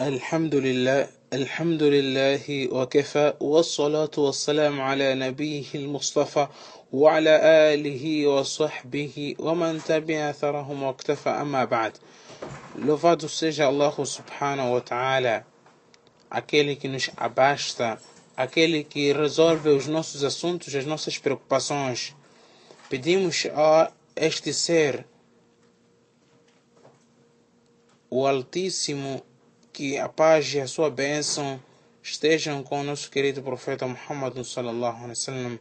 الحمد لله الحمد لله وكفى والصلاة والسلام على نبيه المصطفى وعلى آله وصحبه ومن تبع أثرهم واكتفى أما بعد لفظ السجى الله سبحانه وتعالى aquele que nos abasta aquele que resolve os nossos assuntos as nossas preocupações. Pedimos a este ser o Altíssimo que a paz e a sua bênção estejam com o nosso querido profeta Muhammad sallallahu alaihi wasallam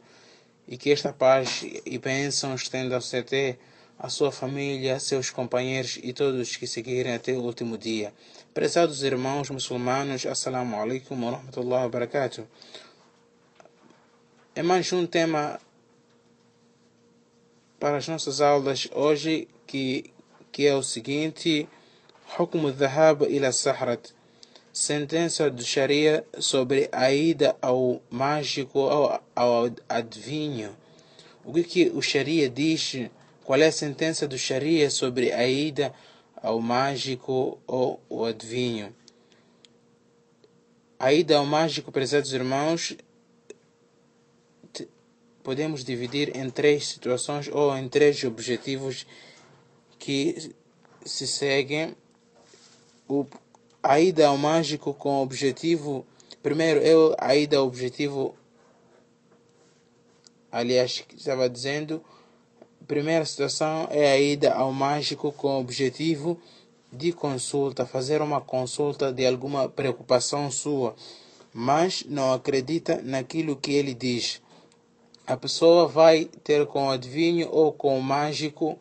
e que esta paz e bênção estendam-se até a sua família, seus companheiros e todos que seguirem até o último dia. Prezados irmãos muçulmanos, Assalamu alaikum wa rahmatullahi wa barakatuh. É mais um tema para as nossas aulas hoje que, que é o seguinte: Hukm dhahab ila sahrat. Sentença do Sharia sobre a ida ao mágico ou ao adivinho. O que, que o Sharia diz qual é a sentença do Sharia sobre a ida ao mágico ou o adivinho? A ida ao mágico, prezados irmãos, podemos dividir em três situações ou em três objetivos que se seguem. O, a ida ao mágico com objetivo. Primeiro, é a ida ao objetivo. Aliás, estava dizendo primeira situação é a ida ao mágico com objetivo de consulta, fazer uma consulta de alguma preocupação sua, mas não acredita naquilo que ele diz. A pessoa vai ter com o adivinho ou com o mágico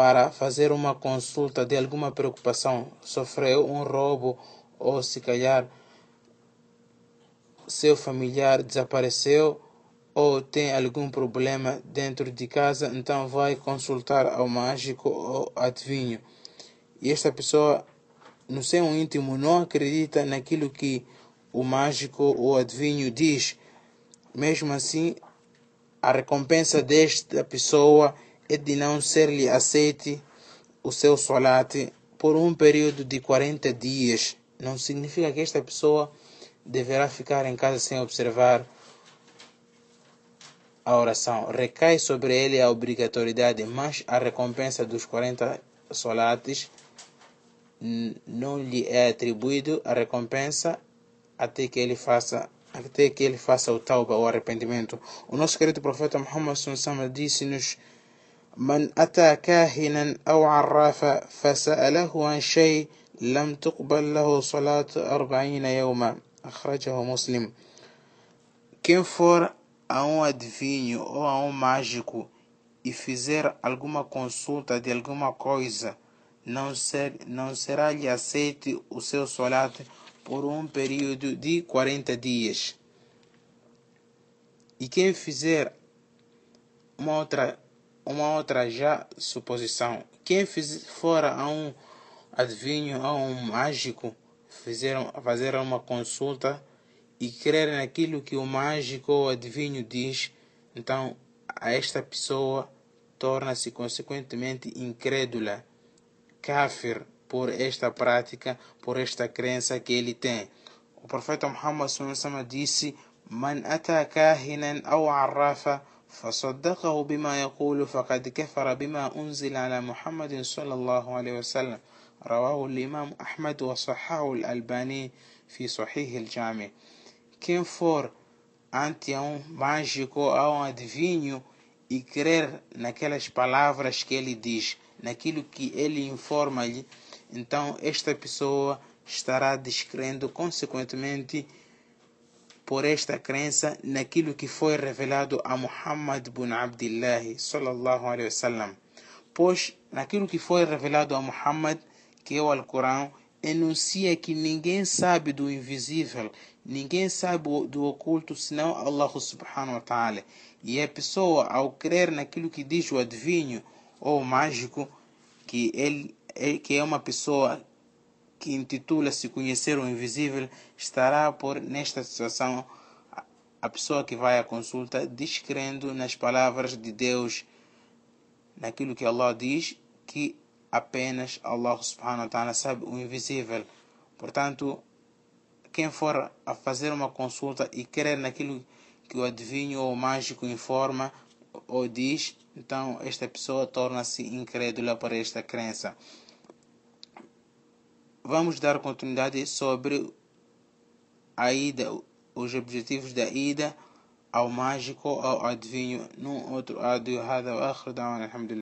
para fazer uma consulta de alguma preocupação, sofreu um roubo ou se calhar seu familiar desapareceu ou tem algum problema dentro de casa, então vai consultar ao mágico ou adivinho. E esta pessoa, no seu íntimo, não acredita naquilo que o mágico ou adivinho diz. Mesmo assim, a recompensa desta pessoa é de não ser-lhe aceite o seu solate por um período de 40 dias. Não significa que esta pessoa deverá ficar em casa sem observar a oração. Recai sobre ele a obrigatoriedade, mas a recompensa dos 40 solates não lhe é atribuído a recompensa até que ele faça até que ele faça o tauba, o arrependimento. O nosso querido profeta Muhammad disse-nos من أتى كاهنا أو عرافا فسأله عن شيء لم تقبل له صلاة أربعين يوما. أخرجه مسلم. كم فور أو أدفيني أو أو ماجيكو. إفزير ألغما كونسولتا دي ألغما كويزا Não será lhe aceito o seu solato por um período de 40 dias. E quem fizer uma outra uma outra já suposição, quem fiz, for a um adivinho, a um mágico, fizer, fazer uma consulta e crer naquilo que o mágico ou adivinho diz, então a esta pessoa torna-se consequentemente incrédula, kafir, por esta prática, por esta crença que ele tem. O profeta Muhammad disse: "Man ata kahinan aw arrafa فصدقه بما يقول فقد كفر بما أنزل على محمد صلى الله عليه وسلم رواه الإمام أحمد وصححه الألباني في صحيح الجامع quem for ante um mágico ou um adivinho e crer naquelas palavras que ele diz, naquilo que ele informa-lhe, então esta pessoa estará descrendo consequentemente por esta crença naquilo que foi revelado a Muhammad bin Abdullah sallallahu alaihi wasallam. Pois naquilo que foi revelado a Muhammad, que é o Alcorão, enuncia que ninguém sabe do invisível, ninguém sabe do oculto senão Allah subhanahu wa ta'ala. E a pessoa, ao crer naquilo que diz o adivinho ou o mágico, que ele que é uma pessoa que intitula-se conhecer o invisível, estará por nesta situação a pessoa que vai à consulta descrendo nas palavras de Deus, naquilo que Allah diz, que apenas Allah subhanahu wa ta'ala sabe o invisível. Portanto, quem for a fazer uma consulta e crer naquilo que o adivinho ou o mágico informa ou diz, então esta pessoa torna-se incrédula para esta crença. Vamos dar continuidade sobre a ida, os objetivos da ida ao mágico, ao adivinho, num outro áudio. هذا وآخر دعوانا الحمد لله